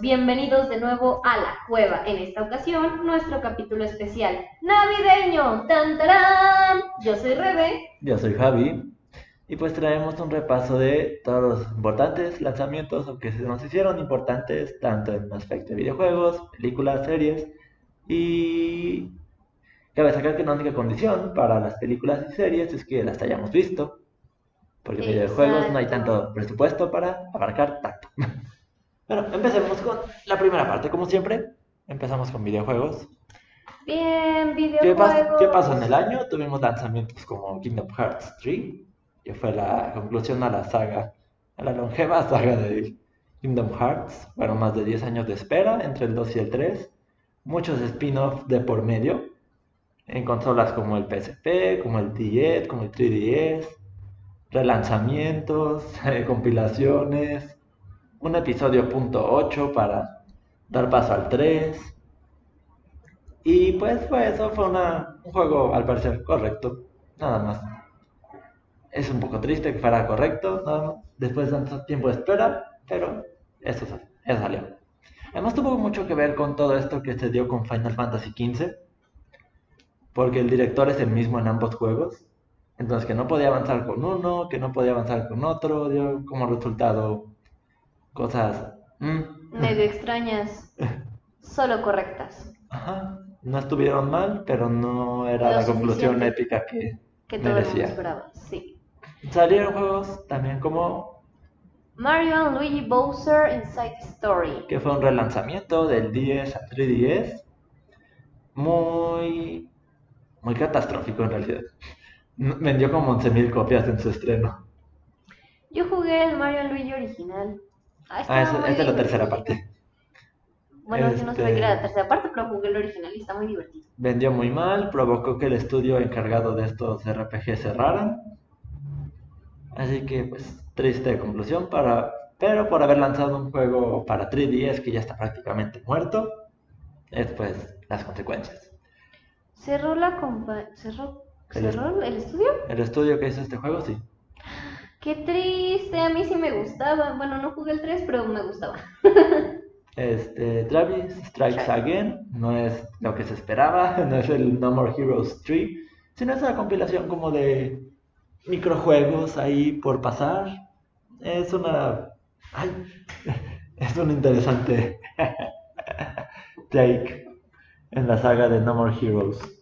bienvenidos de nuevo a la cueva. En esta ocasión, nuestro capítulo especial navideño. ¡Tan, tarán! Yo soy Rebe. Yo soy Javi. Y pues traemos un repaso de todos los importantes lanzamientos que se nos hicieron importantes tanto en aspecto de videojuegos, películas, series. Y cabe sacar que la única condición para las películas y series es que las hayamos visto. Porque en videojuegos no hay tanto presupuesto para abarcar tanto. Bueno, empecemos con la primera parte, como siempre. Empezamos con videojuegos. Bien, ¿Qué, videojuegos. ¿Qué pasó en el año? Tuvimos lanzamientos como Kingdom Hearts 3, que fue la conclusión a la saga, a la longeva saga de Kingdom Hearts. Fueron más de 10 años de espera entre el 2 y el 3. Muchos spin-offs de por medio. En consolas como el PSP, como el DS, como el 3DS. Relanzamientos, eh, compilaciones. Un episodio punto .8 para dar paso al 3. Y pues fue eso, fue una, un juego al parecer correcto, nada más. Es un poco triste que fuera correcto, nada después de tanto tiempo de espera, pero eso, eso salió. Además tuvo mucho que ver con todo esto que se dio con Final Fantasy XV, porque el director es el mismo en ambos juegos, entonces que no podía avanzar con uno, que no podía avanzar con otro, dio como resultado cosas... mm, Medio extrañas, solo correctas. Ajá, no estuvieron mal, pero no era Lo la conclusión épica que Que todo el mundo merecía. esperaba. Sí. Salieron juegos también como Mario and Luigi Bowser Inside Story. que fue un relanzamiento del 10 a 3DS, muy, muy catastrófico en realidad. Vendió como 11.000 copias en su estreno. Yo jugué el Mario Luigi original. Ah, Ah, estaba es, la tercera parte. Bueno, yo no sabía Este- que era la tercera parte, pero jugué el original y está muy divertido. Vendió muy mal, provocó que el estudio encargado de estos RPG cerraran. Así que, pues, triste conclusión para... Pero por haber lanzado un juego para 3DS que ya está prácticamente muerto, es pues las consecuencias. ¿Cerró la compa... ¿Cerró... El ¿Cerró el estudio? El estudio que hizo este juego, sí. Qué triste, a mí sí me gustaba. Bueno, no jugué el 3, pero me gustaba. Este, Travis Strikes Again no es lo que se esperaba, no es el No More Heroes 3, sino es una compilación como de microjuegos ahí por pasar. Es una... ay, es un interesante take en la saga de No More Heroes.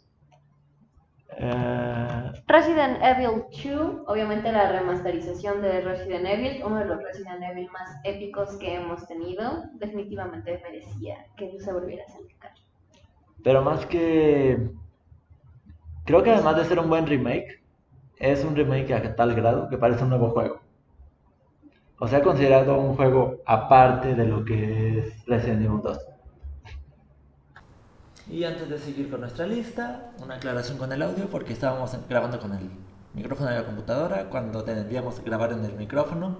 Eh, Resident Evil 2, obviamente la remasterización de Resident Evil, uno de los Resident Evil más épicos que hemos tenido, definitivamente merecía que se volviera a sacar. Pero más que... Creo que además de ser un buen remake, es un remake a tal grado que parece un nuevo juego. O sea, considerado un juego aparte de lo que es Resident Evil 2. Y antes de seguir con nuestra lista, una aclaración con el audio porque estábamos grabando con el micrófono de la computadora cuando debíamos grabar en el micrófono.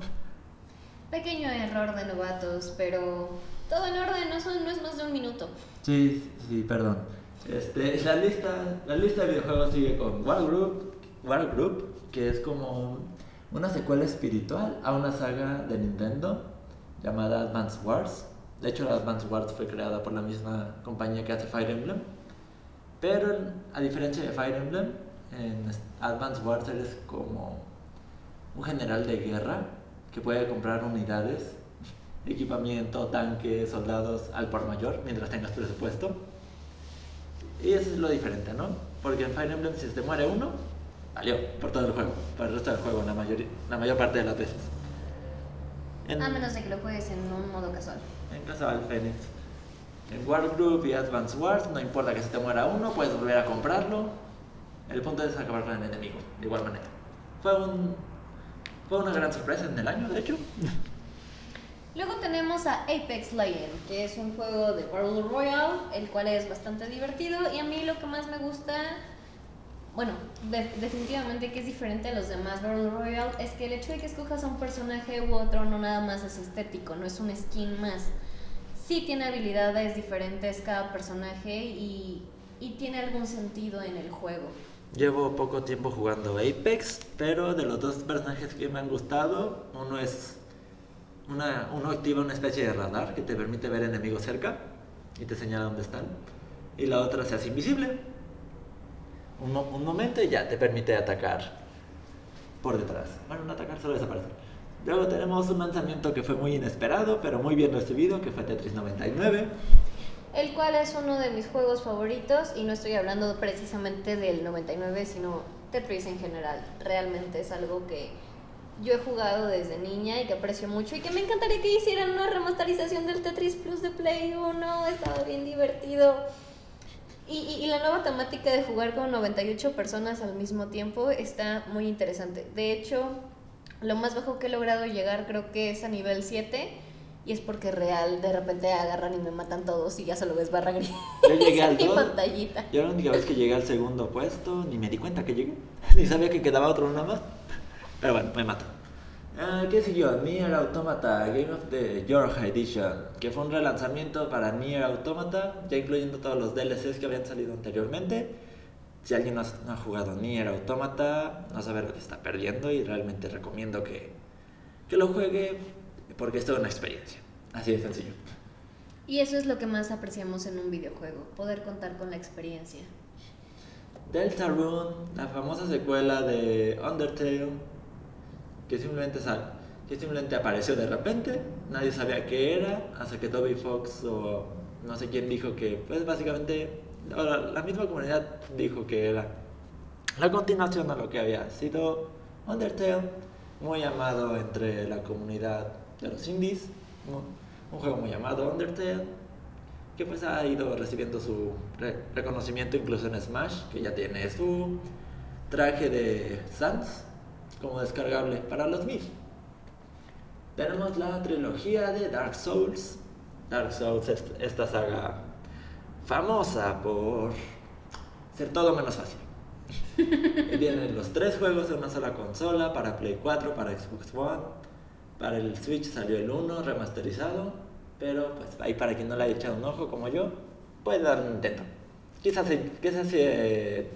Pequeño error de novatos, pero todo en orden, no, son- no es más de un minuto. Sí, sí, perdón. Este, la lista, la lista de videojuegos sigue con War Group, War Group, que es como una secuela espiritual a una saga de Nintendo llamada Advance Wars. De hecho, la Advance Wars fue creada por la misma compañía que hace Fire Emblem. Pero a diferencia de Fire Emblem, en Advance Wars eres como un general de guerra que puede comprar unidades, equipamiento, tanques, soldados al por mayor mientras tengas presupuesto. Y eso es lo diferente, ¿no? Porque en Fire Emblem si se te muere uno, valió por todo el juego, por el resto del juego, la mayor parte de las veces. En, A menos de que lo juegues en un modo casual. en caso del Phoenix. En War Group y Advance Wars, no importa que se te muera uno, puedes volver a comprarlo. El punto es acabar con el enemigo, de igual manera. Fue un fue una gran sorpresa en el año, de hecho. Luego tenemos a Apex Legends, que es un juego de Battle Royale, el cual es bastante divertido y a mí lo que más me gusta, bueno, de- definitivamente que es diferente a los demás Battle Royale, es que el hecho de que escojas a un personaje u otro no nada más es estético, no es un skin más. Sí tiene habilidades diferentes cada personaje y, y tiene algún sentido en el juego. Llevo poco tiempo jugando Apex, pero de los dos personajes que me han gustado, uno es una, uno activa una especie de radar que te permite ver enemigos cerca y te señala dónde están. Y la otra se hace invisible. Un, un momento y ya te permite atacar por detrás. Bueno, no atacar, solo desaparecer. Luego tenemos un lanzamiento que fue muy inesperado, pero muy bien recibido, que fue Tetris 99. El cual es uno de mis juegos favoritos y no estoy hablando precisamente del 99, sino Tetris en general. Realmente es algo que yo he jugado desde niña y que aprecio mucho y que me encantaría que hicieran una remasterización del Tetris Plus de Play 1. Estaba bien divertido. Y, y- y la nueva temática de jugar con 98 personas al mismo tiempo está muy interesante. De hecho, lo más bajo que he logrado llegar creo que es a nivel 7 y es porque real de repente agarran y me matan todos y ya solo ves barra gris Yo llegué al 2. pantallita. Yo la única vez que llegué al segundo puesto, ni me di cuenta que llegué. Ni sabía que quedaba otro nada más. Pero bueno, me mato. Ah, ¿Qué siguió? Nier Automata Game of the Georgia Edition, que fue un relanzamiento para Nier Automata, ya incluyendo todos los DLCs que habían salido anteriormente. Si alguien no ha, no ha jugado Nier Automata, no sabe lo que está perdiendo y realmente recomiendo que, que lo juegue porque es toda una experiencia. Así de sencillo. Y eso es lo que más apreciamos en un videojuego, poder contar con la experiencia. Deltarune, la famosa secuela de Undertale, que simplemente, sal- que simplemente apareció de repente, nadie sabía qué era, hasta que Toby Fox o no sé quién dijo que, pues básicamente, la, la misma comunidad dijo que era la continuación a lo que había sido Undertale, muy amado entre la comunidad de los indies, un juego muy llamado Undertale, que pues ha ido recibiendo su re- reconocimiento incluso en Smash, que ya tiene su traje de Sans como descargable para los Mis. Tenemos la trilogía de Dark Souls. Dark Souls es esta saga famosa por ser todo menos fácil. Y Vienen los tres juegos de una sola consola, para Play 4, para Xbox One, para el Switch salió el 1 remasterizado, pero pues ahí para quien no le haya echado un ojo como yo, puede dar un intento. Quizás se, quizás se eh,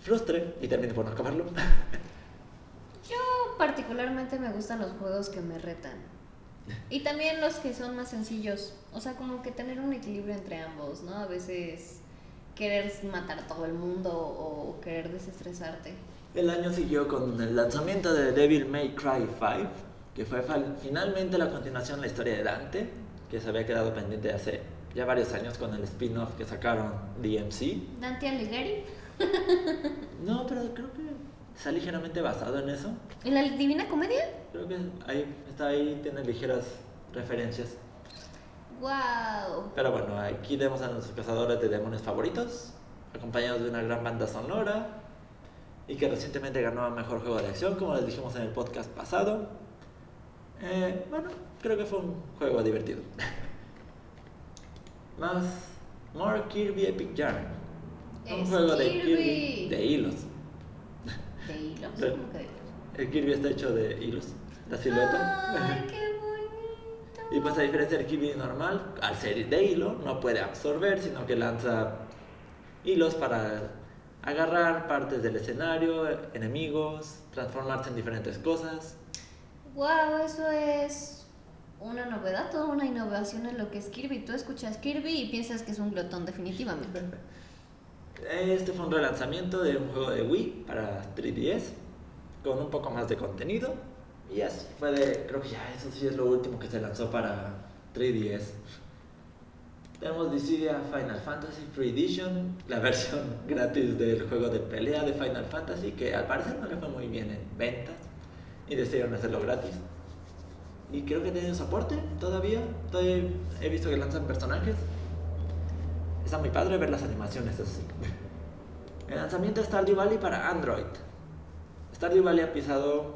frustre y termine por no acabarlo. Particularmente me gustan los juegos que me retan. Y también los que son más sencillos. O sea, como que tener un equilibrio entre ambos, ¿no? A veces querer matar a todo el mundo o querer desestresarte. El año siguió con el lanzamiento de Devil May Cry 5, que fue finalmente la continuación de la historia de Dante, que se había quedado pendiente hace ya varios años con el spin-off que sacaron DMC. Dante Alighieri. No, pero creo que está ligeramente basado en eso. ¿En la Divina Comedia? Creo que ahí está ahí, tiene ligeras referencias. ¡Wow! Pero bueno, aquí vemos a nuestros cazadores de demonios favoritos, acompañados de una gran banda sonora y que recientemente ganó a mejor juego de acción, como les dijimos en el podcast pasado. Eh, bueno, creo que fue un juego divertido. Más, More Kirby Epic Yarn. Un juego de. Kirby de hilos. De hilos. Re- ¿Cómo que de hilos? El Kirby está hecho de hilos. La silueta. ¡Ay, qué bonito! Y pues a diferencia del Kirby normal, al ser de hilo, no puede absorber, sino que lanza hilos para agarrar partes del escenario, enemigos, transformarse en diferentes cosas. ¡Wow! Eso es una novedad, toda una innovación en lo que es Kirby. Tú escuchas Kirby y piensas que es un glotón, definitivamente. Este fue un relanzamiento de un juego de Wii para 3DS, con un poco más de contenido. Y así fue de, creo que ya eso sí es lo último que se lanzó para 3DS. Tenemos Dissidia Final Fantasy Free Edition, la versión gratis del juego de pelea de Final Fantasy, que al parecer no le fue muy bien en ventas y decidieron hacerlo gratis. Y creo que tiene soporte todavía. Todavía he visto que lanzan personajes. Está muy padre ver las animaciones, eso sí. El lanzamiento de Stardew Valley para Android. Stardew Valley ha pisado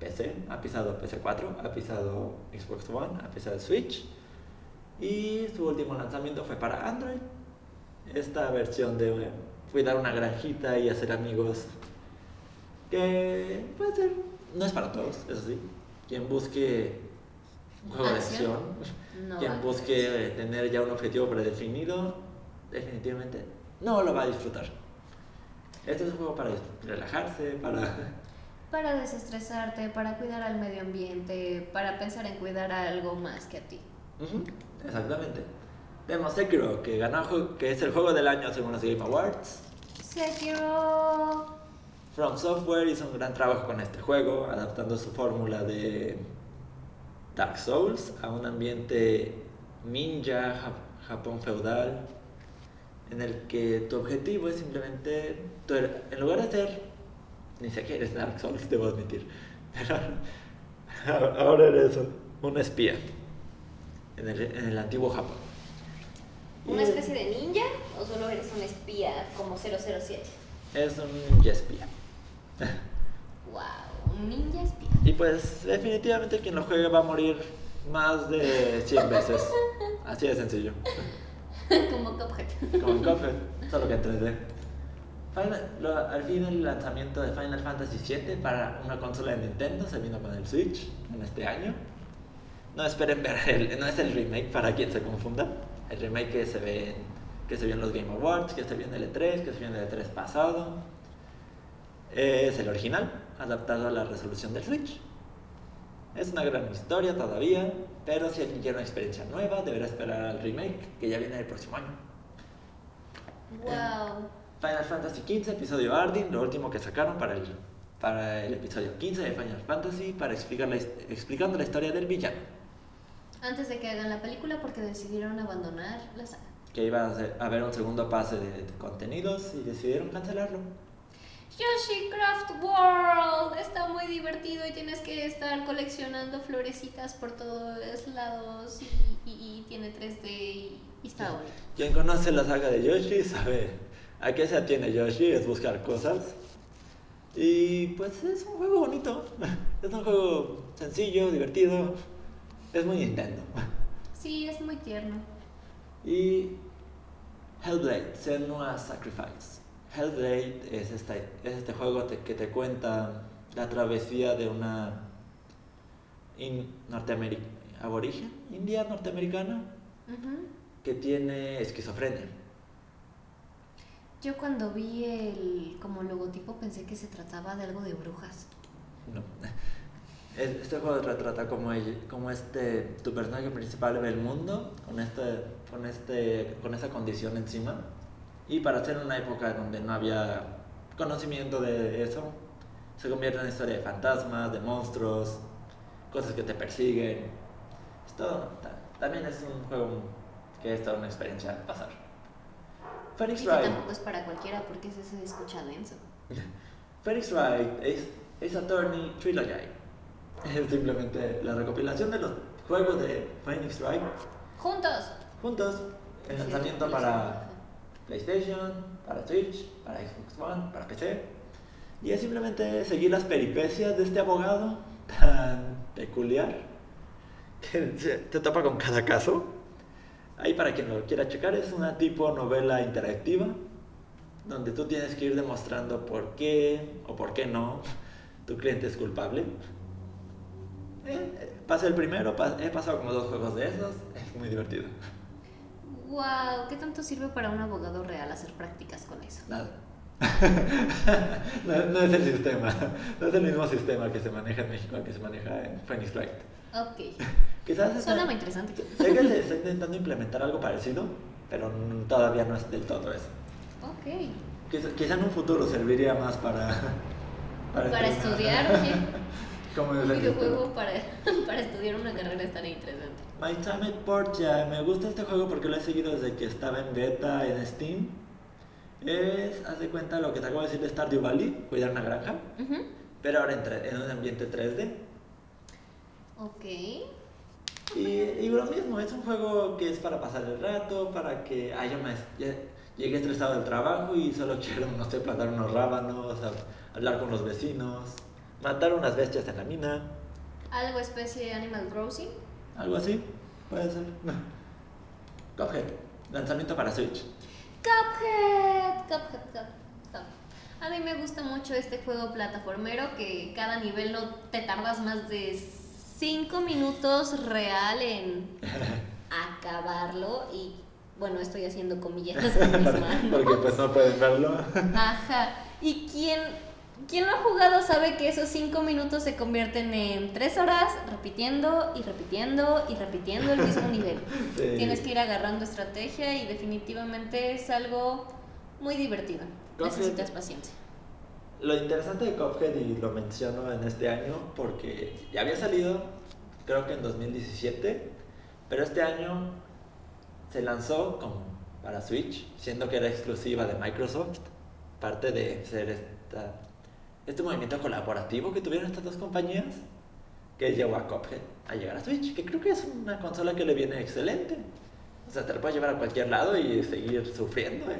PC, ha pisado PC4, ha pisado Xbox One, ha pisado Switch. Y su último lanzamiento fue para Android. Esta versión de eh, cuidar una granjita y hacer amigos. Que puede ser. No es para todos, eso sí. Quien busque un juego de Acción. No quien busque tener ya un objetivo predefinido, definitivamente no lo va a disfrutar. Este es un juego para relajarse, para para desestresarte, para cuidar al medio ambiente, para pensar en cuidar a algo más que a ti. Ujú, Exactamente. Vemos Sekiro, que ganó, que es el juego del año según los Game Awards. Sekiro. From Software hizo un gran trabajo con este juego, adaptando su fórmula de Dark Souls a un ambiente ninja, Ja- Japón feudal, en el que tu objetivo es simplemente, tú er- en lugar de ser, ni siquiera eres Dark Souls, debo admitir, pero ahora eres un- espía en el, en el antiguo Japón. ¿Una especie de ninja o solo eres un espía como 007? Es un ninja espía. Wow, un ninja espía. Y pues definitivamente quien lo juegue va a morir más de 100 veces. Así de sencillo. como Cuphead. Como en Cuphead, solo que en 3D. Final- lo- al fin el lanzamiento de Final Fantasy VII para una consola de Nintendo se vino con el Switch en este año. No esperen ver el, no es el remake para quien se confunda. El remake que se ve en, que se vio en los Game Awards, que se vio en el E3, que se vio en el E3 pasado. Es el original, adaptado a la resolución del Switch. Es una gran historia todavía, pero si alguien quiere una experiencia nueva, deberá esperar al remake, que ya viene el próximo año. Wow. Final Fantasy XV, episodio Ardyn, lo último que sacaron para el, para el episodio 15 de Final Fantasy, para explicar la, explicando la historia del villano, Antes de que hagan la película porque decidieron abandonar la saga. que iba a haber un segundo pase de, de contenidos y decidieron cancelarlo. Yoshi Craft World está muy divertido y tienes que estar coleccionando florecitas por todos lados y, y- y tiene 3D y, y está bonito. Quien conoce la saga de Yoshi sabe a qué se atiene Yoshi, es buscar cosas. Y pues es un juego bonito, es un juego sencillo, divertido, es muy Nintendo. Sí, es muy tierno. Y Hellblade, Senua's Sacrifice. Hellblade es, esta, es este juego te- que te cuenta la travesía de una in, aborigen, india norteamericana, que tiene esquizofrenia. Yo cuando vi el como logotipo pensé que se trataba de algo de brujas. No. Es- Este juego retrata como, el- como este, tu personaje principal ve el mundo con, este, con, este, con esa condición encima. Y para ser una época donde no había conocimiento de eso, se convierte en historia de fantasmas, de monstruos, cosas que te persiguen. Esto ta- también es un juego que es toda una experiencia pasar. Phoenix Wright. tampoco es para cualquiera porque ese se escucha denso. Phoenix Wright Ace, Ace Attorney Trilogy. Es simplemente la recopilación de los juegos de Phoenix Wright ¡Juntos! juntos. El lanzamiento para PlayStation, para Switch, para Xbox One, para PC. Y es simplemente seguir las peripecias de este abogado tan peculiar que te topa con cada caso. Ahí para quien lo quiera checar es una tipo novela interactiva donde tú tienes que ir demostrando por qué o por qué no tu cliente es culpable. Eh, eh, pasé el primero, he pasado como dos juegos de esos, es muy divertido. ¡Wow! ¿Qué tanto sirve para un abogado real hacer prácticas con eso? Nada. no, no es el sistema, no es el mismo sistema que se maneja en México que se maneja en Phoenix Wright. Ok. Quizás está- Suena muy interesante. sé que se está intentando implementar algo parecido, pero todavía no es del todo eso. Ok. Quizá, quizá en un futuro serviría más para... Para entrenar. estudiar, oye. ¿Cómo es Un videojuego para, para estudiar una carrera estaría interesante. My Time at Portia, me gusta este juego porque lo he seguido desde que estaba en beta en Steam. Es, haz de cuenta lo que te acabo de decir de Stardew Valley, cuidar una granja, Ujú. pero ahora en, en un ambiente 3D. Ok. Y, y lo mismo, es un juego que es para pasar el rato, para que, ay, yo me, ya llegué estresado del trabajo y solo quiero, no sé, plantar unos rábanos, a- hablar con los vecinos, matar unas bestias en la mina, ¿Algo especie de Animal Crossing? algo así, puede ser. Cuphead, lanzamiento para Switch. Cuphead, Cuphead, Cuphead, Cuphead. A mí me gusta mucho este juego plataformero que cada nivel no te tardas más de 5 minutos real en acabarlo y bueno, estoy haciendo comillas con mis manos. Porque pues no pueden verlo. Ajá. Y quien quien lo ha jugado sabe que esos 5 minutos se convierten en 3 horas repitiendo y repitiendo y repitiendo el mismo nivel. Sí. Tienes que ir agarrando estrategia y definitivamente es algo muy divertido. Cuphead. Necesitas paciencia. Lo interesante de Cuphead, y lo menciono en este año, porque ya había salido, creo que en 2017, pero este año se lanzó con- para Switch, siendo que era exclusiva de Microsoft, parte de ser esta, este movimiento colaborativo que tuvieron estas dos compañías, que llevó a Cuphead a llegar a Switch, que creo que es una consola que le viene excelente. O sea, te la puedes llevar a cualquier lado y seguir sufriendo. ¿eh?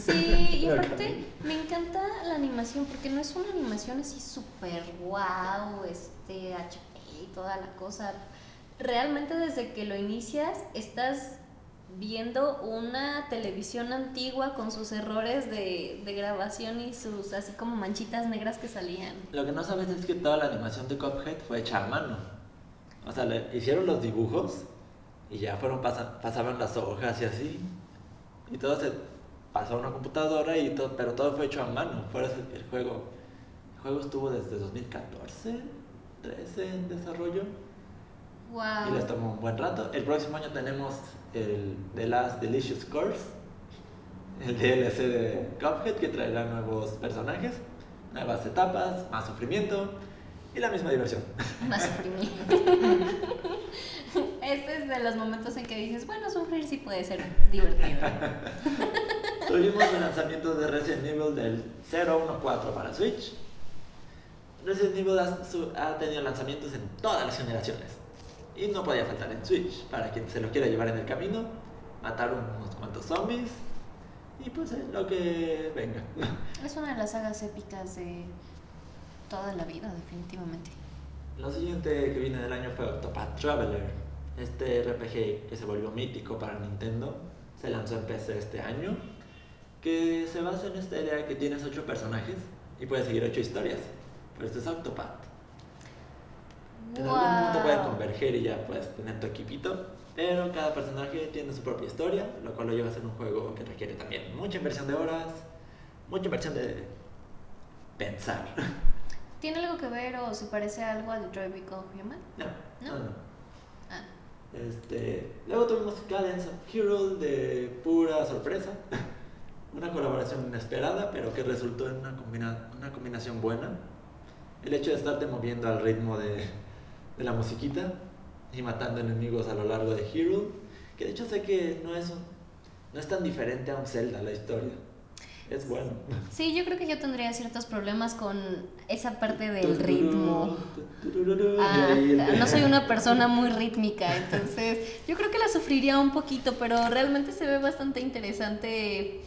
Sí, y aparte me encanta la animación porque no es una animación así súper wow, este HP y toda la cosa. Realmente desde que lo inicias estás viendo una televisión antigua con sus errores de, de grabación y sus así como manchitas negras que salían. Lo que no sabes es que toda la animación de Cuphead fue hecha a mano. O sea, le hicieron los dibujos y ya fueron pasa- pasaban las hojas y así. Y todo se pasó a una computadora y todo, pero todo fue hecho a mano. Eso el juego, el juego estuvo desde 2014, 13 en desarrollo y les Wow. tomó un buen rato. El próximo año tenemos el The Last Delicious Course, el DLC de Cuphead que traerá nuevos personajes, nuevas etapas, más sufrimiento y la misma diversión. Más sufrimiento. Este es de los momentos en que dices, bueno, sufrir sí puede ser divertido. Tuvimos el lanzamiento de Resident Evil del 014 para Switch. Resident Evil ha, su- ha tenido lanzamientos en todas las generaciones y no podía faltar en Switch. Para quien se lo quiera llevar en el camino, matar unos cuantos zombies y pues eh, lo que venga. Es una de las sagas épicas de toda la vida, definitivamente. Lo siguiente que viene del año fue Octopath Traveler, este RPG que se volvió mítico para Nintendo, se lanzó en PC este año, que se basa en esta idea que tienes ocho personajes y puedes seguir ocho historias. Por esto es Octopath. En algún punto pueden converger y ya puedes tener tu equipito, pero cada personaje tiene su propia historia, lo cual lo lleva a ser un juego que requiere también mucha inversión de horas, mucha inversión de pensar. ¿Tiene algo que ver o se parece a algo a Detroit Become Human? No, ¿No? no, no. Ah, Este, luego tuvimos Cadence of Hero de pura sorpresa. Una colaboración inesperada, pero que resultó en una, combina- una combinación buena. El hecho de estarte moviendo al ritmo de, de la musiquita y matando enemigos a lo largo de Hero, que de hecho sé que no es, no es tan diferente a un Zelda la historia. Es bueno. Sí, yo creo que yo tendría ciertos problemas con esa parte del ritmo. Ah, no soy una persona muy rítmica, entonces yo creo que la sufriría un poquito, pero realmente se ve bastante interesante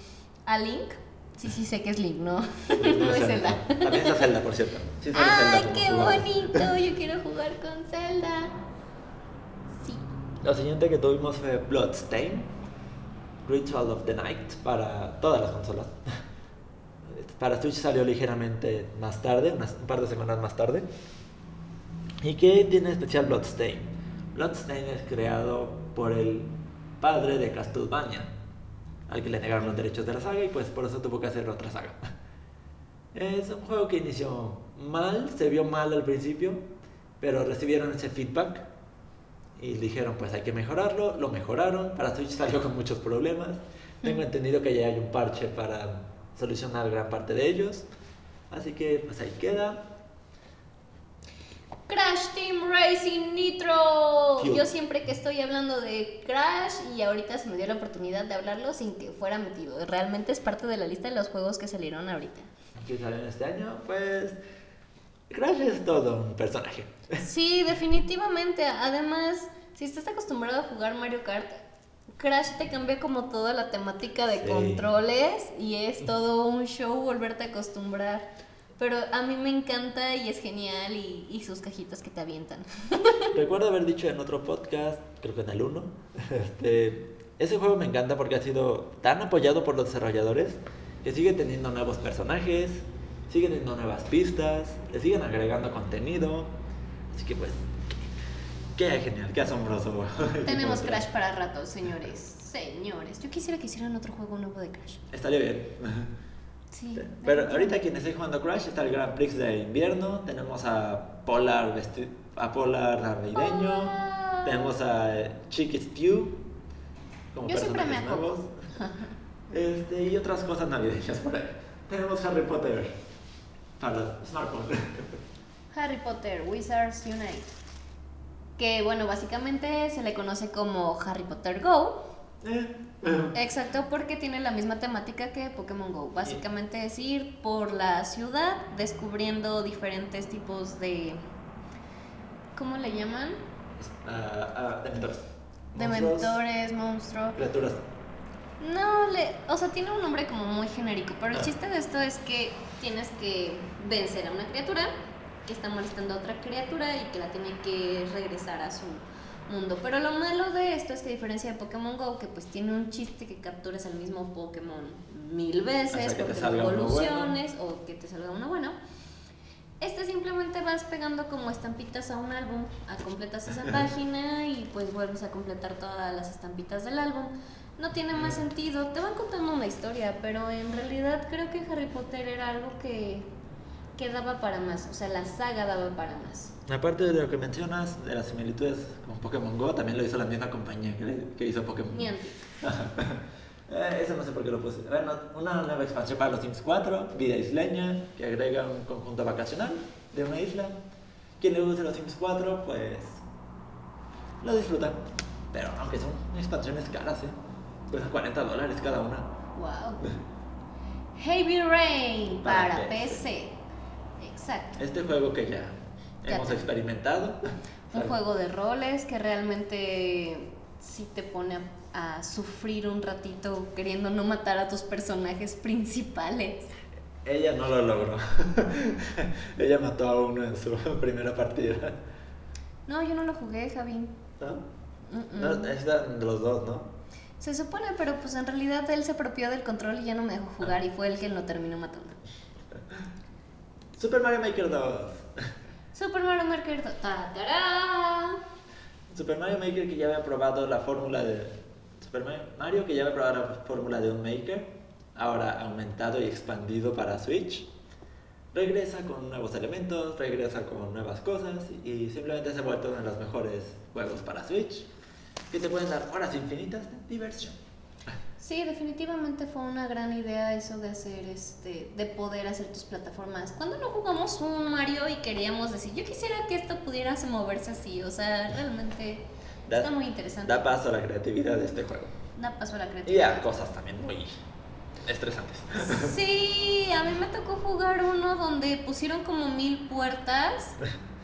a Link. Sí, sí, sé que es Link, ¿no? No es Zelda. También es Zelda, por cierto. Sí Zelda ¡Ay, como qué bonito! Yo quiero jugar con Zelda. Sí. Lo siguiente que tuvimos fue Bloodstain, Ritual of the Night para todas las consolas. Para Switch salió ligeramente más tarde, unas- un par de semanas más tarde. ¿Y qué tiene especial Bloodstain? Bloodstain es creado por el padre de Castlevania, al que le negaron los derechos de la saga y pues por eso tuvo que hacer otra saga. Es un juego que inició mal, se vio mal al principio, pero recibieron ese feedback y dijeron pues hay que mejorarlo, lo mejoraron, para Switch salió con muchos problemas, tengo entendido que ya hay un parche para solucionar gran parte de ellos, así que pues ahí queda. Crash Team Racing Nitro. Yo siempre que estoy hablando de Crash y ahorita se me dio la oportunidad de hablarlo sin que fuera metido. Realmente es parte de la lista de los juegos que salieron ahorita. que salió este año, pues Crash es todo un personaje. Sí, definitivamente. Además, si estás acostumbrado a jugar Mario Kart, Crash te cambia como toda la temática de Sí. controles y es todo un show volverte a acostumbrar. Pero a mí me encanta y es genial y, y sus cajitas que te avientan. Recuerdo haber dicho en otro podcast, creo que en el 1, este, ese juego me encanta porque ha sido tan apoyado por los desarrolladores que sigue teniendo nuevos personajes, sigue teniendo nuevas pistas, le siguen agregando contenido. Así que pues, qué, qué genial, qué asombroso. Tenemos Crash para rato, señores. Señores, yo quisiera que hicieran otro juego nuevo de Crash. Estaría bien. Sí. Pero ahorita quienes estén jugando Crash está el Grand Prix de invierno, tenemos a Polar vesti- a Polar navideño, Hola. tenemos a eh, Chicky Stew como Yo siempre me nuevos. Este, y otras cosas navideñas por ahí. Tenemos Harry Potter para smartphone. Harry Potter Wizards Unite. Que bueno, básicamente se le conoce como Harry Potter Go. Eh, Exacto, porque tiene la misma temática que Pokémon Go. Básicamente es ir por la ciudad descubriendo diferentes tipos de... ¿Cómo le llaman? De Monstruos, mentores, monstruos. Criaturas. No, le, o sea, tiene un nombre como muy genérico, pero el Ah. chiste de esto es que tienes que vencer a una criatura que está molestando a otra criatura y que la tiene que regresar a su mundo. Pero lo malo de esto es que a diferencia de Pokémon Go, que pues tiene un chiste que capturas al mismo Pokémon mil veces, porque evoluciones o que te salga uno bueno. Este simplemente vas pegando como estampitas a un álbum, a completas esa página y pues vuelves a completar todas las estampitas del álbum. No tiene más sentido, te van contando una historia, pero en realidad creo que Harry Potter era algo que, que daba para más, o sea, la saga daba para más. Aparte de lo que mencionas, de las similitudes con Pokémon Go, también lo hizo la misma compañía que, le- que hizo Pokémon. Niantic. Eh, eso no sé por qué lo puse. Bueno, una nueva expansión para los Sims 4, Vida Isleña, que agrega un conjunto vacacional de una isla. Quien le guste los Sims 4, pues lo disfruta. Pero aunque son expansiones caras, ¿eh? Cuestan 40 dólares cada una. Wow. Heavy Rain Para para, PC. PC. Exacto. Este juego que ya, Ya hemos te- experimentado. Un juego de roles que realmente sí te pone a, a sufrir un ratito queriendo no matar a tus personajes principales. Ella no lo logró. Ella mató a uno en su primera partida. No, yo no lo jugué, Javi. ¿No? Están los dos, ¿no? Se supone, pero pues en realidad él se apropió del control y ya no me dejó jugar y fue el que lo terminó matando. Super Mario Maker 2. Super Mario Maker. ta- tará. Super Mario Maker que ya había probado la fórmula de. Super Mario, Mario que ya había probado la fórmula de un Maker, ahora aumentado y expandido para Switch. Regresa con nuevos elementos, regresa con nuevas cosas y simplemente se ha vuelto uno de los mejores juegos para Switch que te pueden dar horas infinitas de diversión. Sí, definitivamente fue una gran idea eso de hacer este, de poder hacer tus plataformas. Cuando no jugamos un Mario y queríamos decir, yo quisiera que esto pudiera moverse así, o sea, realmente Da- está muy interesante. Da paso a la creatividad de este juego. Da paso a la Y creatividad. a cosas también muy estresantes. Sí, a mí me tocó jugar uno donde pusieron como mil puertas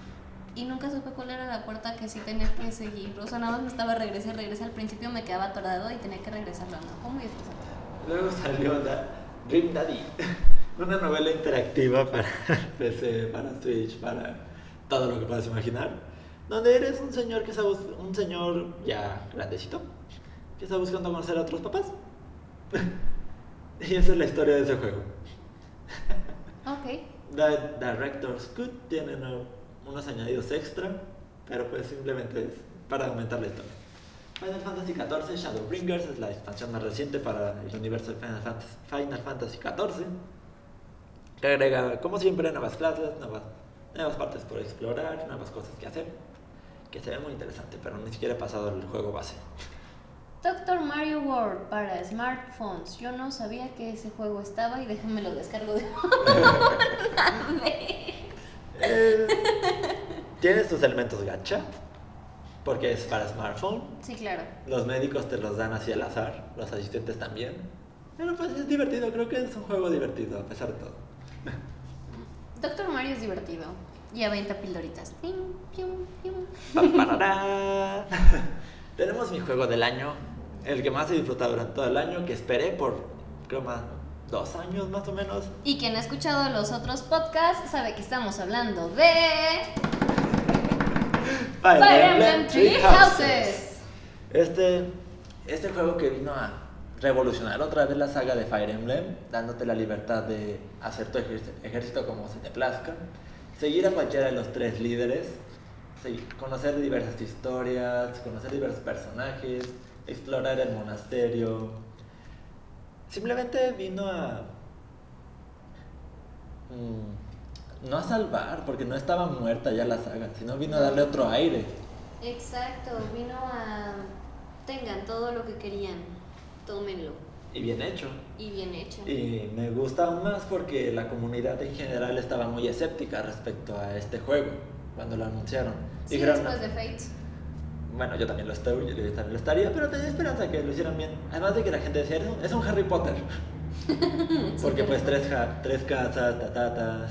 y nunca supe cuál era la puerta que sí tenía que seguir. O sea, nada más me estaba regresa y regresa. Al principio me quedaba atorado y tenía que regresarlo. No, estresante. Luego salió Da- Dream Daddy, una novela interactiva para PC, para Switch, para todo lo que puedas imaginar, donde eres un señor que está un señor ya grandecito que está buscando conocer a otros papás. y esa es la historia de ese juego. Ok. The Director's Cut tiene unos añadidos extra, pero pues simplemente es para aumentar la historia. Final Fantasy XIV Shadowbringers es la expansión más reciente para el universo de Final Fantasy, Final Fantasy XIV, que agrega, como siempre, nuevas clases, nuevas, nuevas partes por explorar, nuevas cosas que hacer, que se ve muy interesante, pero ni siquiera he pasado el juego base. Doctor Mario World para smartphones. Yo no sabía que ese juego estaba y déjame lo descargo de. Eh, Tiene sus elementos gacha, porque es para smartphone, Sí, claro. Los médicos te los dan así al azar, los asistentes también. Pero pues es divertido, creo que es un juego divertido a pesar de todo. Doctor Mario es divertido. Y avienta pildoritas. Pim, pium, pium. Tenemos mi juego del año, el que más he disfrutado durante todo el año, que esperé por, creo más, dos años más o menos. Y quien ha escuchado los otros podcasts sabe que estamos hablando de Fire Emblem Three Houses. Este, este juego que vino a revolucionar otra vez la saga de Fire Emblem, dándote la libertad de hacer tu ejército como se te plazca, seguir a cualquiera de los tres líderes, conocer diversas historias, conocer diversos personajes, explorar el monasterio. Simplemente vino a mm, no a salvar, porque no estaba muerta ya la saga, sino vino a darle otro aire. Exacto, vino a... Tengan todo lo que querían, tómenlo. Y bien hecho. Y bien hecho. Y me gusta aún más porque la comunidad en general estaba muy escéptica respecto a este juego cuando lo anunciaron. Sí, Dijeron, después de Fates. Bueno, yo también lo estoy, yo también lo estaría, pero tenía esperanza que lo hicieran bien. Además de que la gente decía, "No, es un Harry Potter. porque pues tres, ja- tres casas, ta, ta, ta.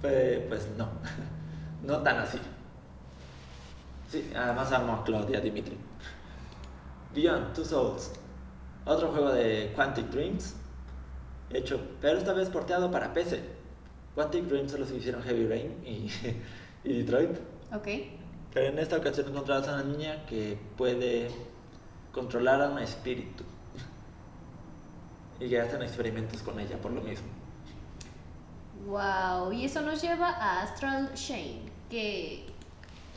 Fue, pues no, no tan así. Sí, además amo a Claudia Dimitri. Beyond Two Souls, otro juego de Quantic Dreams, hecho, pero esta vez porteado para PC. Quantic Dreams solo se hicieron Heavy Rain y, y Detroit, Ok. Pero en esta ocasión encontramos a una niña que puede controlar a un espíritu y que hacen experimentos con ella por lo mismo. Wow, y eso nos lleva a Astral Chain, que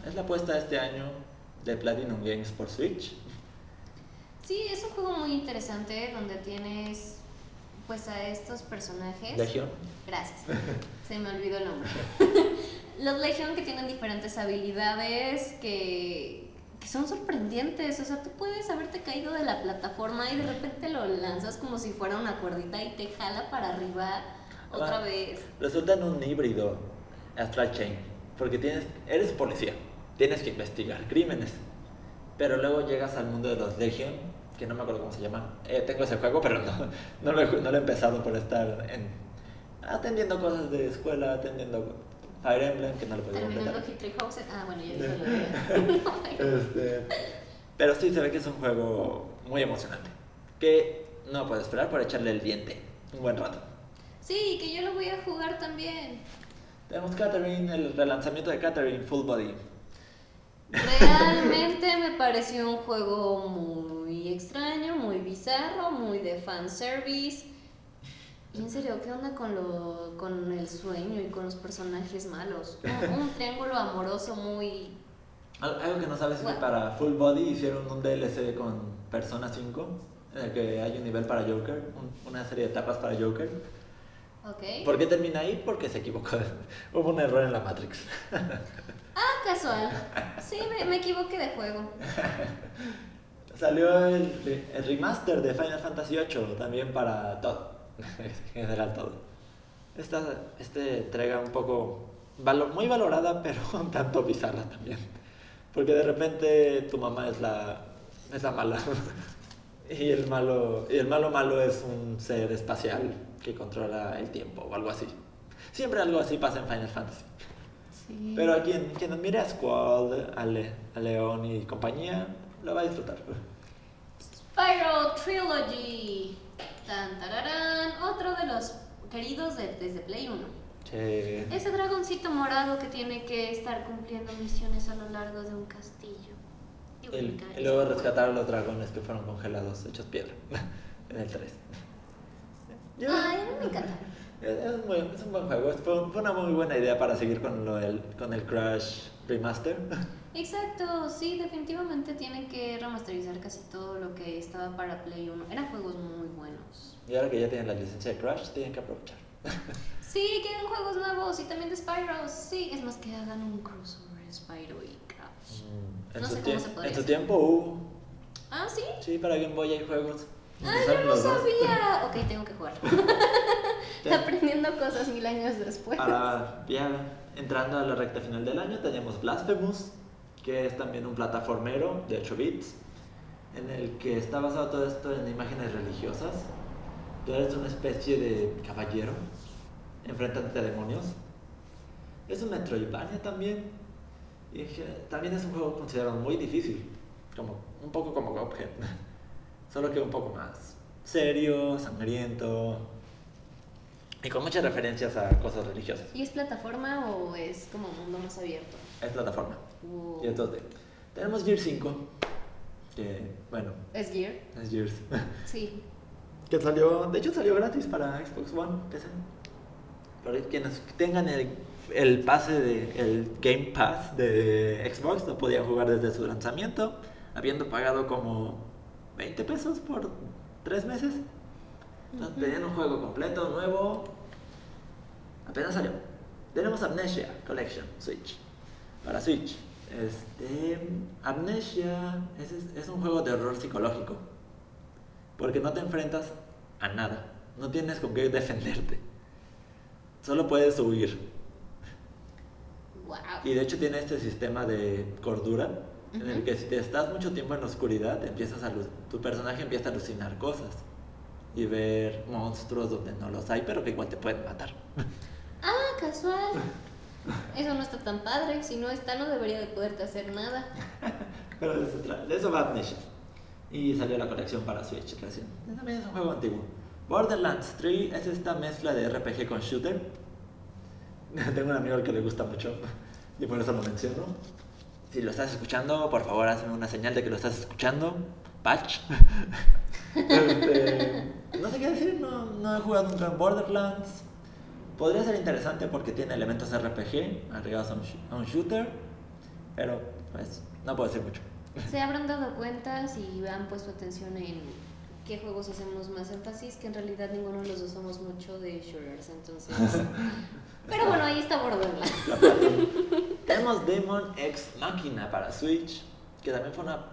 Es la apuesta este año de Platinum Games por Switch. sí, es un juego muy interesante donde tienes pues a estos personajes. Legion. Gracias. Se me olvidó el nombre. Los Legion que tienen diferentes habilidades que, que son sorprendentes. O sea, tú puedes haberte caído de la plataforma y de repente lo lanzas como si fuera una cuerdita y te jala para arriba otra Ah. vez. Resulta en un híbrido Astral Chain, porque tienes, eres policía, tienes que investigar crímenes, pero luego llegas al mundo de los Legion, que no me acuerdo cómo se llama. Eh, tengo ese juego, pero no, no, lo, he, no lo he empezado por estar en, atendiendo cosas de escuela, atendiendo Fire Emblem, que no lo Terminando completar. Ah, bueno, ya dije lo de- Este, pero sí se ve que es un juego muy emocionante, que no puedo esperar por echarle el diente un buen rato. Sí, que yo lo voy a jugar también. Tenemos Catherine, el relanzamiento de Catherine Full Body. Realmente me pareció un juego muy extraño, muy bizarro, muy de fanservice. Y en serio, ¿qué onda con, lo, con el sueño y con los personajes malos? Un, un triángulo amoroso muy... Al- Algo que no sabes es que para Full Body hicieron un DLC con Persona 5, en el que hay un nivel para Joker, un- una serie de etapas para Joker. Ok. ¿Por qué termina ahí? Porque se equivocó. Hubo un error en la Matrix. Ah, casual. Sí, me, me equivoqué de juego. Salió el, el remaster de Final Fantasy VIII también para todo, en general todo. Esta, este entrega un poco valo- muy valorada, pero un tanto bizarra también. Porque de repente tu mamá es la, es la mala. Y el malo, y el malo malo es un ser espacial que controla el tiempo o algo así. Siempre algo así pasa en Final Fantasy. Sí. Pero a quien, quien admire a Squad, a, Le- a León y compañía, lo va a disfrutar. Spyro Trilogy. Tan, tararán. Otro de los queridos de- desde Play 1. Che. Ese dragoncito morado que tiene que estar cumpliendo misiones a lo largo de un castillo. Y El- y luego rescatar a los dragones que fueron congelados, hechos piedra, en el 3. Yo- Ay, me encanta. es, muy- es un buen juego, fue, fue una muy buena idea para seguir con, lo del, con el Crash Remaster. Exacto, sí, definitivamente tienen que remasterizar casi todo lo que estaba para Play 1. Eran juegos muy buenos. Y ahora que ya tienen la licencia de Crash, tienen que aprovechar. Sí, hagan juegos nuevos y también de Spyro. Sí, es más que hagan un crossover Spyro y Crash. Mm, En, No su, sé cómo se podría en su tiempo hubo, Ah, sí. sí, para Game Boy hay juegos. Ah, yo no sabía. Ok, tengo que jugar. Aprendiendo cosas mil años después. Para ya entrando a la recta final del año, teníamos Blasphemous, que es también un plataformero de 8 bits, en el que está basado todo esto en imágenes religiosas. Tú eres una especie de caballero enfrentándote a demonios. Es un Metroidvania también. Y también es un juego considerado muy difícil, como, un poco como Cuphead, solo que un poco más serio, sangriento y con muchas referencias a cosas religiosas. ¿Y es plataforma o es como mundo más abierto? Es plataforma. Wow. Y entonces, tenemos Gear 5, que, bueno, ¿Es Gear? es Gears. Sí. que salió, de hecho salió gratis para Xbox One, PC. Para quienes tengan el, el pase de, el Game Pass de Xbox, lo podían jugar desde su lanzamiento, habiendo pagado como 20 pesos por 3 meses. Entonces, tenían un juego completo, nuevo, apenas salió. Tenemos Amnesia Collection, Switch. Para Switch. Este, Amnesia es, es un juego de horror psicológico. Porque no te enfrentas a nada. No tienes con qué defenderte. Solo puedes huir. Wow. Y de hecho tiene este sistema de cordura en el que si te estás mucho tiempo en la oscuridad, empiezas a tu personaje empieza a alucinar cosas y ver monstruos donde no los hay, pero que igual te pueden matar. Ah, casual. Eso no está tan padre. Si no está, no debería de poderte hacer nada. Pero de eso, de eso va Amnesia. Y salió la colección para Switch recién. También es un juego antiguo. Borderlands 3 es esta mezcla de RPG con shooter. Tengo un amigo al que le gusta mucho y por eso lo menciono. Si lo estás escuchando, por favor hazme una señal de que lo estás escuchando. Patch. Este, no sé qué decir, no, no he jugado nunca en Borderlands. Podría ser interesante porque tiene elementos RPG agregados a un, sh- a un shooter, pero pues no puedo decir mucho. Se habrán dado cuenta si han puesto atención en qué juegos hacemos más énfasis, que en realidad ninguno de los dos somos mucho de shooters, entonces... Pero bueno, ahí está Borderlands. Tenemos Demon X Machina para Switch, que también fue una-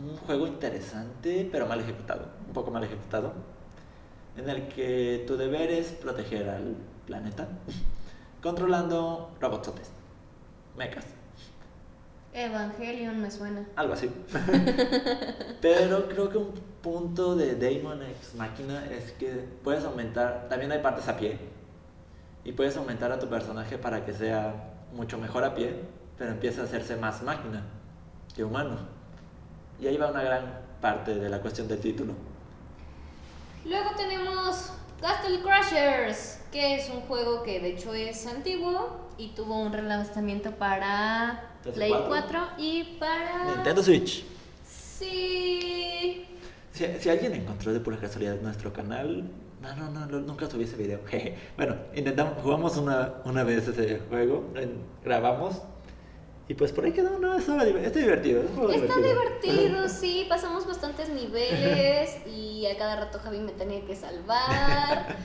un juego interesante, pero mal ejecutado, un poco mal ejecutado, en el que tu deber es proteger al planeta, controlando robotsotes, mechas, Evangelion me suena. algo así. pero creo que un punto de Demon X Machina es que puedes aumentar, también hay partes a pie, y puedes aumentar a tu personaje para que sea mucho mejor a pie, pero empieza a hacerse más máquina que humano. Y ahí va una gran parte de la cuestión del título. Luego tenemos Castle Crashers, que es un juego que de hecho es antiguo y tuvo un relanzamiento para Play PS4. 4 y para... Nintendo Switch. Sí. Si, si alguien encontró de pura casualidad nuestro canal, no, no, no, nunca subí ese video. jeje. bueno, intentamos, jugamos una, una vez ese juego, grabamos, y pues por ahí quedó, no, div- está divertido. es Está divertido, sí, pasamos bastantes niveles y a cada rato Javi me tenía que salvar.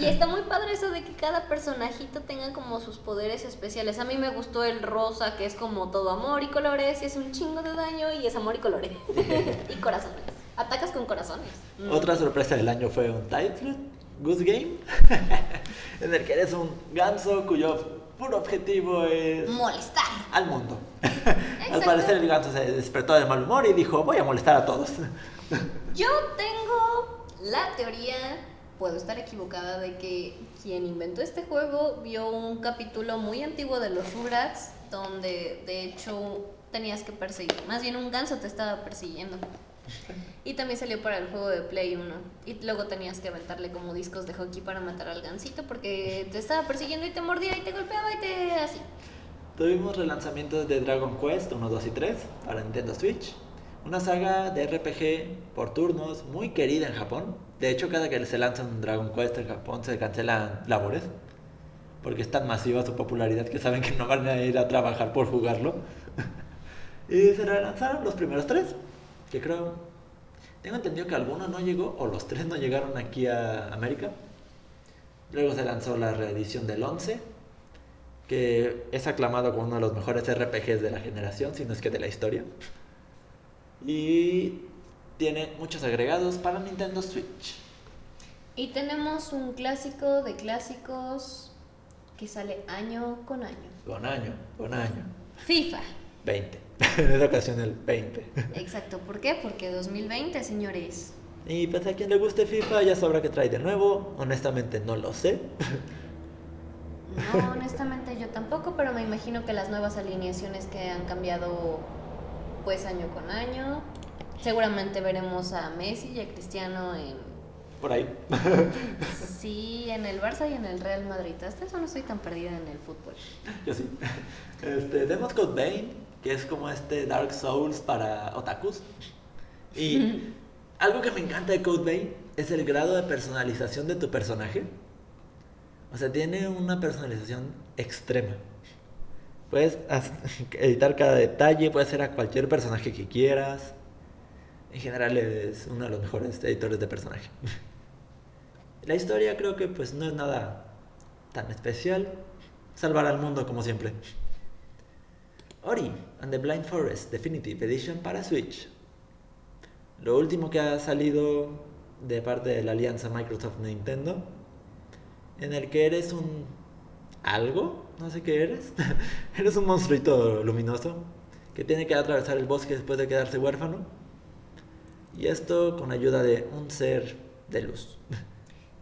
Y está muy padre eso de que cada personajito tenga como sus poderes especiales. A mí me gustó el rosa, que es como todo amor y colores, y es un chingo de daño y es amor y colores. y corazones. Atacas con corazones. Mm. Otra sorpresa del año fue un title, Goose Game, en el que eres un ganso cuyo puro objetivo es Molestar. Al mundo. Al parecer el ganso se despertó de mal humor y dijo, voy a molestar a todos. Yo tengo la teoría, puedo estar equivocada, de que quien inventó este juego vio un capítulo muy antiguo de los Rugrats, donde de hecho tenías que perseguir, más bien un ganso te estaba persiguiendo. Y también salió para el juego de Play 1. Y luego tenías que aventarle como discos de hockey para matar al gansito porque te estaba persiguiendo y te mordía y te golpeaba y te así. Tuvimos relanzamientos de Dragon Quest 1, 2 y 3 para Nintendo Switch. Una saga de RPG por turnos muy querida en Japón. De hecho, cada que se lanza un Dragon Quest en Japón se cancelan labores. Porque es tan masiva su popularidad que saben que no van a ir a trabajar por jugarlo. y se relanzaron los primeros tres. Que creo. Tengo entendido que alguno no llegó, o los tres no llegaron aquí a América. Luego se lanzó la reedición del 11, que es aclamado como uno de los mejores RPGs de la generación, si no es que de la historia. Y tiene muchos agregados para Nintendo Switch. Y tenemos un clásico de clásicos que sale año con año. Con año, con año. FIFA. 20. en esta ocasión el 20. Exacto, ¿por qué? Porque 2020, señores. Y pues a quien le guste FIFA ya sabrá que trae de nuevo. Honestamente no lo sé. No, honestamente yo tampoco, pero me imagino que las nuevas alineaciones que han cambiado pues año con año. Seguramente veremos a Messi y a Cristiano en Por ahí. sí, en el Barça y en el Real Madrid. Hasta eso no estoy tan perdida en el fútbol. Yo sí. Este, tenemos Code Vein, que es como este Dark Souls para otakus. Y algo que me encanta de Code Vein es el grado de personalización de tu personaje. O sea, tiene una personalización extrema. Puedes editar cada detalle, puedes hacer a cualquier personaje que quieras. En general es uno de los mejores editores de personaje. La historia creo que pues no es nada tan especial, salvar al mundo como siempre. Ori and the Blind Forest Definitive Edition para Switch. Lo último que ha salido de parte de la alianza Microsoft-Nintendo, en el que eres un algo, no sé qué eres, eres un monstruito luminoso que tiene que atravesar el bosque después de quedarse huérfano. Y esto con ayuda de un ser de luz.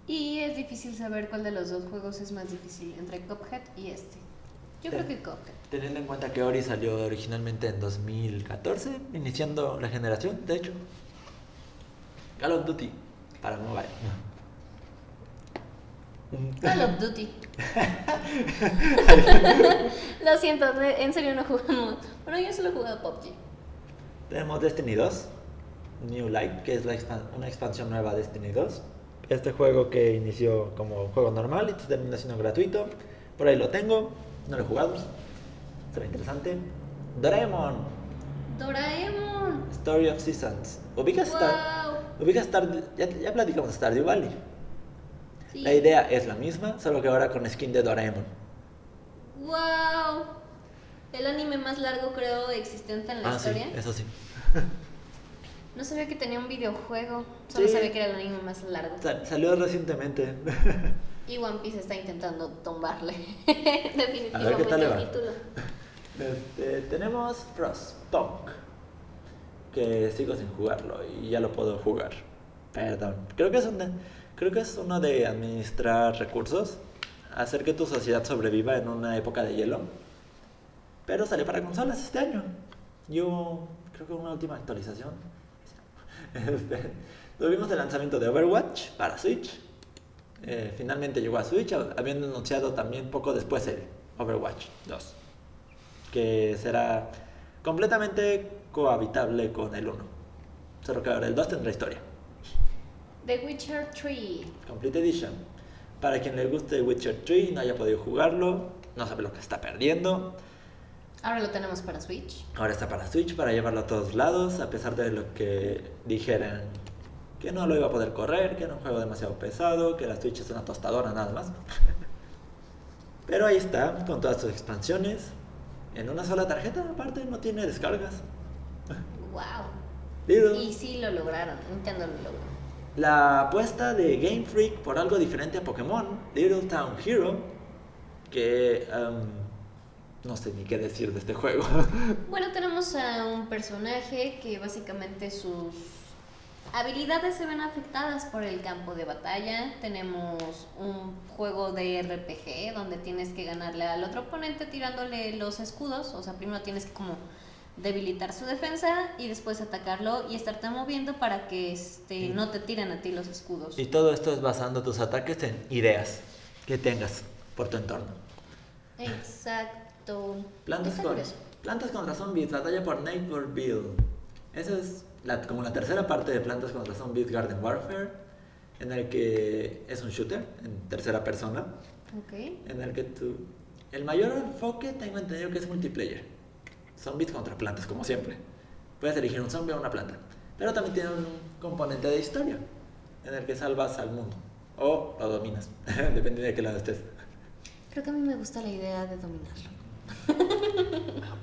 Y es difícil saber cuál de los dos juegos es más difícil, entre Cuphead y este. Yo creo que Cuphead. Teniendo en cuenta que Ori salió originalmente en 2014, iniciando la generación, de hecho. Call of Duty para mobile. Call of Duty. Lo siento, en serio no jugamos. Bueno, yo solo he jugado PUBG. Tenemos Destiny 2, New Light, que es la una expansión nueva de Destiny 2. Este juego que inició como juego normal y termina siendo gratuito. Por ahí lo tengo, no lo he jugado. Será interesante. Doraemon, Doraemon. Story of Seasons. ¿Ubicas Star? Wow. ¿Ubicas Star? Ya, ya platicamos de Stardew Valley. Sí. La idea es la misma, solo que ahora con skin de Doraemon. Wow. El anime más largo creo existente en la Ah, sí, historia. eso sí. No sabía que tenía un videojuego. Solo Sí. sabía que era el anime más largo. Sal- salió recientemente. Y One Piece está intentando tumbarle. A ver qué Definitivamente tal le va. Este, tenemos Frostpunk, que sigo sin jugarlo y ya lo puedo jugar. Perdón. Creo que es una, creo que es uno de administrar recursos, hacer que tu sociedad sobreviva en una época de hielo. Pero salió para consolas este año. Yo creo que una última actualización. Tuvimos el lanzamiento de Overwatch para Switch. Eh, finalmente llegó a Switch, habiendo anunciado también poco después el Overwatch 2 que será completamente cohabitable con el 1. Solo que ahora el 2 tendrá historia. The Witcher 3. Complete Edition. Para quien le guste Witcher 3 y no haya podido jugarlo, no sabe lo que está perdiendo. Ahora lo tenemos para Switch. Ahora está para Switch, para llevarlo a todos lados, a pesar de lo que dijeran que no lo iba a poder correr, que era un juego demasiado pesado, que la Switch es una tostadora nada más. Pero ahí está, con todas sus expansiones, en una sola tarjeta, aparte no tiene descargas. Wow. Y sí lo lograron. Nintendo lo logró. La apuesta de Game Freak por algo diferente a Pokémon, Little Town Hero, que em, no sé ni qué decir de este juego. Bueno, tenemos a un personaje que básicamente sus habilidades se ven afectadas por el campo de batalla. Tenemos un juego de RPG donde tienes que ganarle al otro oponente tirándole los escudos. O sea, primero tienes que como debilitar su defensa y después atacarlo y estarte moviendo para que este, no te tiren a ti los escudos. y todo esto es basando tus ataques en ideas que tengas por tu entorno. Exacto. Plantas con, plantas contra zombies, batalla por Neighborville. Esa es la- como la tercera parte de Plantas contra Zombies Garden Warfare, en el que es un shooter en tercera persona. Ok. en el que tú... El mayor enfoque tengo entendido que es multiplayer. Zombies contra plantas, como siempre. Puedes elegir un zombie o una planta. Pero también tiene un componente de historia, en el que salvas al mundo. O lo dominas, dependiendo de qué lado estés. Creo que a mí me gusta la idea de dominarlo.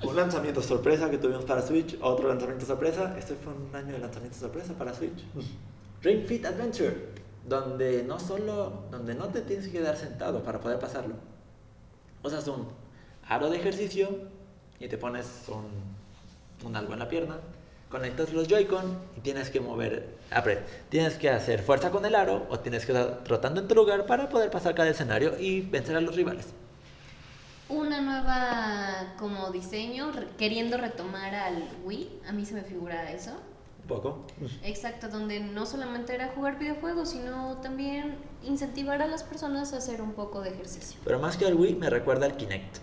Un lanzamiento sorpresa que tuvimos para Switch, otro lanzamiento sorpresa. Este fue un año de lanzamiento sorpresa para Switch. Ring Fit Adventure, donde no solo, donde no te tienes que quedar sentado para poder pasarlo. Usas un aro de ejercicio y te pones un, un algo en la pierna. Conectas los Joy-Con y tienes que mover, apre- tienes que hacer fuerza con el aro o tienes que estar trotando en tu lugar para poder pasar cada escenario y vencer a los rivales. Una nueva como diseño, re- queriendo retomar al Wii, a mí se me figura eso. Un poco. Exacto, donde no solamente era jugar videojuegos, sino también incentivar a las personas a hacer un poco de ejercicio. Pero más que al Wii me recuerda al Kinect.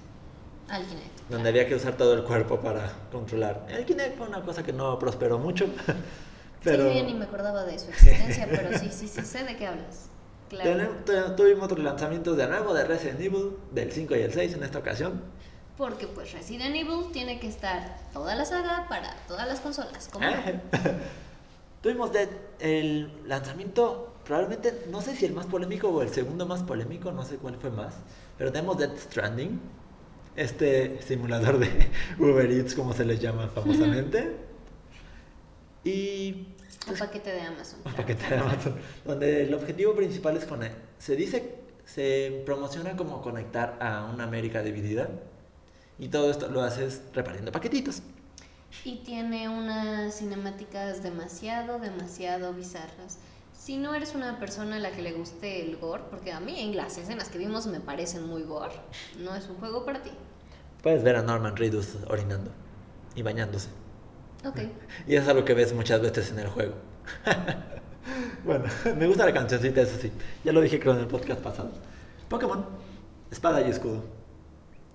Al Kinect. donde había que usar todo el cuerpo para controlar. El Kinect fue una cosa que no prosperó mucho, pero Sí, yo ni me acordaba de su existencia, pero sí, sí, sí, sé de qué hablas. Claro. Tuvimos otros lanzamientos de nuevo de Resident Evil, del 5 y el 6 en esta ocasión. Porque pues Resident Evil tiene que estar toda la saga para todas las consolas. ¿cómo? Tuvimos de, el lanzamiento, probablemente, no sé si el más polémico o el segundo más polémico, no sé cuál fue más, pero tenemos Dead Stranding, este simulador de Uber Eats, como se les llama famosamente. Y Un paquete de Amazon. un paquete de Amazon, donde el objetivo principal es conectar. Se dice, se promociona como conectar a una América dividida. Y todo esto lo haces repartiendo paquetitos. Y tiene unas cinemáticas demasiado, demasiado bizarras. Si no eres una persona a la que le guste el gore, porque a mí en las escenas que vimos me parecen muy gore, no es un juego para ti. Puedes ver a Norman Reedus orinando y bañándose. Ok. Y eso es algo que ves muchas veces en el juego. bueno, me gusta la cancioncita, eso sí. Ya lo dije creo en el podcast pasado. Pokémon, Espada y Escudo.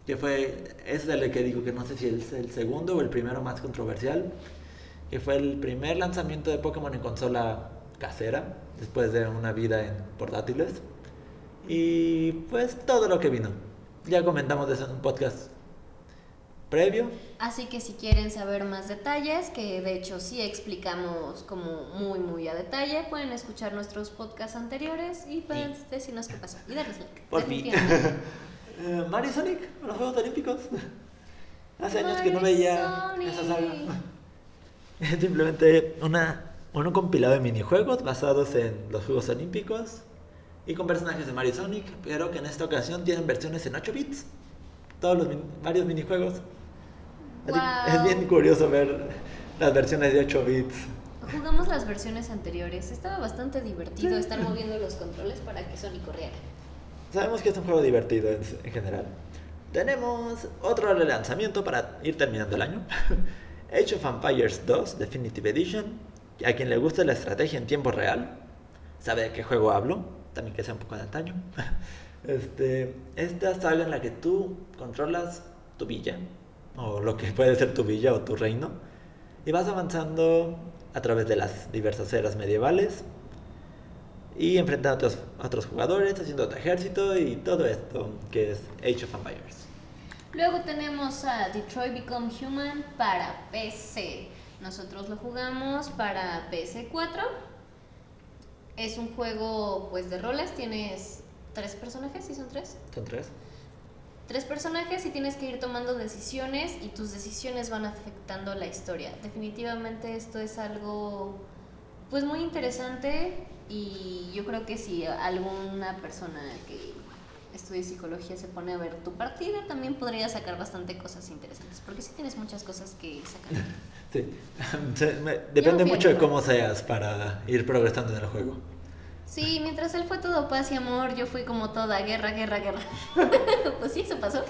Que fue, es el que digo que no sé si es el segundo o el primero más controversial. Que fue el primer lanzamiento de Pokémon en consola casera, después de una vida en portátiles. Y pues todo lo que vino. Ya comentamos eso en un podcast previo. Así que si quieren saber más detalles, que de hecho sí explicamos como muy muy a detalle, pueden escuchar nuestros podcasts anteriores y pueden decirnos qué pasó. Y darles like. Por fin. Eh, Mario Sonic, los Juegos Olímpicos. Hace años que no Mario veía Sonic. esa saga. Simplemente una, un compilado de minijuegos basados en los Juegos Olímpicos y con personajes de Mario Sonic, pero que en esta ocasión tienen versiones en 8 bits. Todos los min- varios minijuegos. Guau. Es bien curioso ver las versiones de 8 bits. Jugamos las versiones anteriores, estaba bastante divertido estar moviendo los controles para que Sonic corriera. Sabemos que es un juego divertido en, en general. Tenemos otro relanzamiento para ir terminando el año. Age of Empires 2 Definitive Edition. A quien le guste la estrategia en tiempo real, sabe de qué juego hablo. También que sea un poco de antaño. Este, esta saga en la que tú controlas tu villa, o lo que puede ser tu villa o tu reino, y vas avanzando a través de las diversas eras medievales y enfrentando a otros, a otros jugadores, haciendo tu ejército y todo esto que es Age of Empires. Luego tenemos a Detroit Become Human para PC. Nosotros lo jugamos para PS4. Es un juego pues de roles, tienes tres personajes, ¿sí son tres? ¿Son tres? Tres personajes y tienes que ir tomando decisiones y tus decisiones van afectando la historia. Definitivamente esto es algo pues muy interesante y yo creo que si alguna persona que estudie psicología se pone a ver tu partida también podría sacar bastante cosas interesantes porque sí tienes muchas cosas que sacar. Sí. Depende mucho de cómo seas para ir progresando en el juego. Sí, mientras él fue todo paz y amor, yo fui como toda guerra, guerra, guerra. pues sí, eso pasó.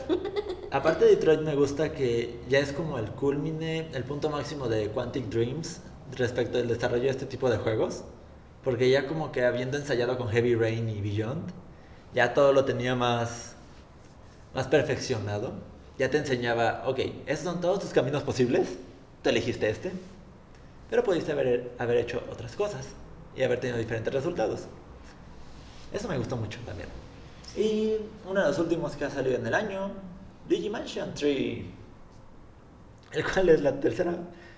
Aparte de Detroit me gusta que ya es como el culmine, el punto máximo de Quantic Dreams respecto al desarrollo de este tipo de juegos. Porque ya como que habiendo ensayado con Heavy Rain y Beyond, ya todo lo tenía más, más perfeccionado. Ya te enseñaba, ok, esos son todos tus caminos posibles, tú elegiste este, pero pudiste haber, haber hecho otras cosas y haber tenido diferentes resultados. Eso me gustó mucho también. Y uno de los últimos que ha salido en el año, Digimansion 3, el cual es la tercera,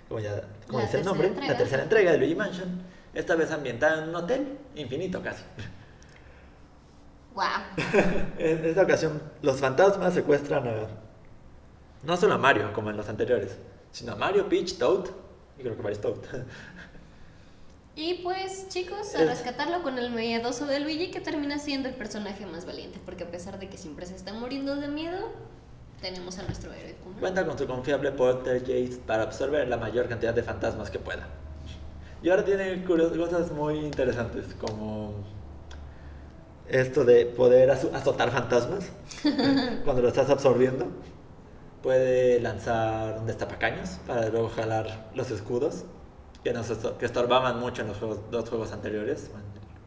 como ya como dice el nombre, entrega. la tercera entrega de Luigi Mansion, esta vez ambientada en un hotel infinito casi. Wow. En esta ocasión, los fantasmas secuestran a. No solo a Mario, como en los anteriores, sino a Mario, Peach, Toad. Y creo que varios Toad. Y pues, chicos, a Es- rescatarlo con el miedoso de Luigi, que termina siendo el personaje más valiente, porque a pesar de que siempre se está muriendo de miedo, tenemos a nuestro héroe común. Cuenta con su confiable poltergeist para absorber la mayor cantidad de fantasmas que pueda. Y ahora tiene cosas muy interesantes, como esto de poder azotar fantasmas cuando lo estás absorbiendo. Puede lanzar un destapacaños para luego jalar los escudos, que, nos que estorbaban mucho en los juegos, dos juegos anteriores,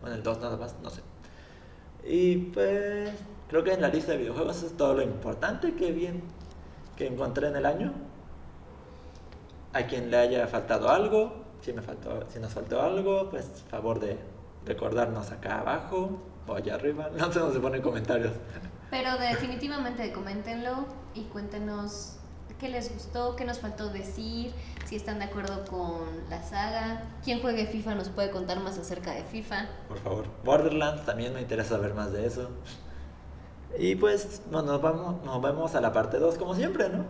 o en el 2 nada más, no sé. Y pues creo que en la lista de videojuegos es todo lo importante que bien que encontré en el año. A quien le haya faltado algo, si me faltó, si nos faltó algo, pues favor de recordarnos acá abajo o allá arriba, no sé dónde se ponen comentarios. Pero definitivamente coméntenlo y cuéntenos qué les gustó, qué nos faltó decir, si están de acuerdo con la saga. Quien juegue FIFA nos puede contar más acerca de FIFA. Por favor. Borderlands, también me interesa saber más de eso. Y pues, bueno, nos vamos, nos vemos a la parte 2 como siempre, ¿no?